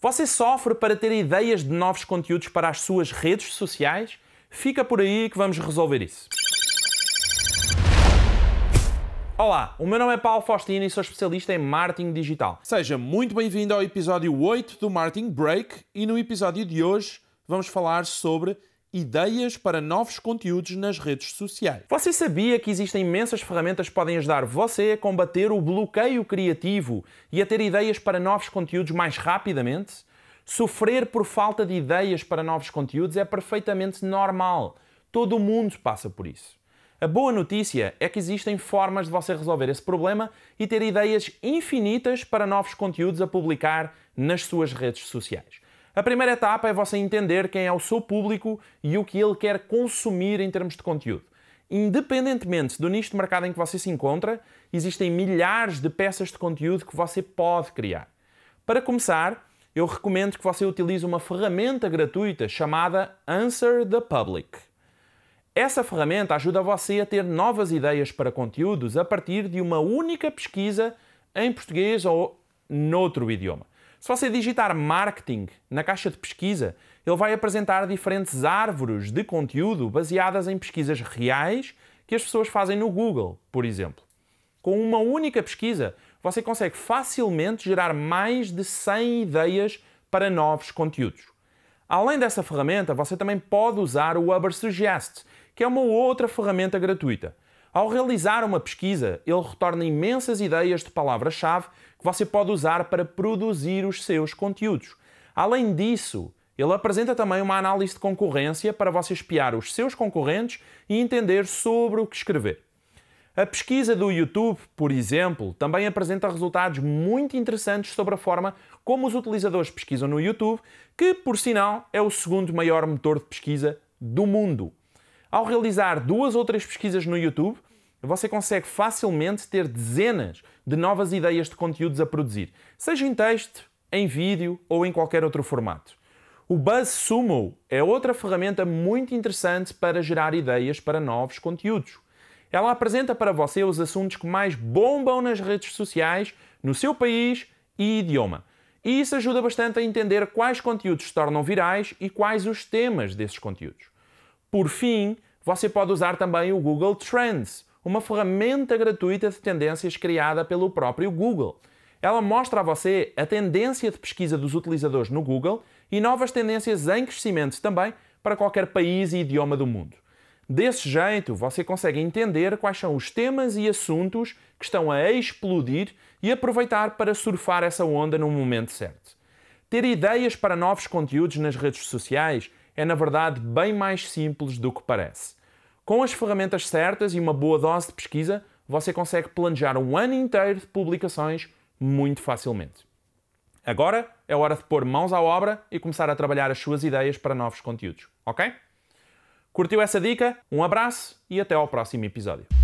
Você sofre para ter ideias de novos conteúdos para as suas redes sociais? Fica por aí que vamos resolver isso. Olá, o meu nome é Paulo Faustino e sou especialista em marketing digital. Seja muito bem-vindo ao episódio 8 do Marketing Break e no episódio de hoje vamos falar sobre ideias para novos conteúdos nas redes sociais. Você sabia que existem imensas ferramentas que podem ajudar você a combater o bloqueio criativo e a ter ideias para novos conteúdos mais rapidamente? Sofrer por falta de ideias para novos conteúdos é perfeitamente normal. Todo mundo passa por isso. A boa notícia é que existem formas de você resolver esse problema e ter ideias infinitas para novos conteúdos a publicar nas suas redes sociais. A primeira etapa é você entender quem é o seu público e o que ele quer consumir em termos de conteúdo. Independentemente do nicho de mercado em que você se encontra, existem milhares de peças de conteúdo que você pode criar. Para começar, eu recomendo que você utilize uma ferramenta gratuita chamada Answer the Public. Essa ferramenta ajuda você a ter novas ideias para conteúdos a partir de uma única pesquisa em português ou noutro idioma. Se você digitar marketing na caixa de pesquisa, ele vai apresentar diferentes árvores de conteúdo baseadas em pesquisas reais que as pessoas fazem no Google, por exemplo. Com uma única pesquisa, você consegue facilmente gerar mais de 100 ideias para novos conteúdos. Além dessa ferramenta, você também pode usar o Ubersuggest, que é uma outra ferramenta gratuita. Ao realizar uma pesquisa, ele retorna imensas ideias de palavra-chave que você pode usar para produzir os seus conteúdos. Além disso, ele apresenta também uma análise de concorrência para você espiar os seus concorrentes e entender sobre o que escrever. A pesquisa do YouTube, por exemplo, também apresenta resultados muito interessantes sobre a forma como os utilizadores pesquisam no YouTube, que, por sinal, é o segundo maior motor de pesquisa do mundo. Ao realizar duas ou três pesquisas no YouTube, você consegue facilmente ter dezenas de novas ideias de conteúdos a produzir, seja em texto, em vídeo ou em qualquer outro formato. O BuzzSumo é outra ferramenta muito interessante para gerar ideias para novos conteúdos. Ela apresenta para você os assuntos que mais bombam nas redes sociais, no seu país e idioma. E isso ajuda bastante a entender quais conteúdos se tornam virais e quais os temas desses conteúdos. Por fim, você pode usar também o Google Trends, uma ferramenta gratuita de tendências criada pelo próprio Google. Ela mostra a você a tendência de pesquisa dos utilizadores no Google e novas tendências em crescimento também para qualquer país e idioma do mundo. Desse jeito, você consegue entender quais são os temas e assuntos que estão a explodir e aproveitar para surfar essa onda no momento certo. Ter ideias para novos conteúdos nas redes sociais é, na verdade, bem mais simples do que parece. Com as ferramentas certas e uma boa dose de pesquisa, você consegue planejar um ano inteiro de publicações muito facilmente. Agora é hora de pôr mãos à obra e começar a trabalhar as suas ideias para novos conteúdos, ok? Curtiu essa dica? Um abraço e até ao próximo episódio.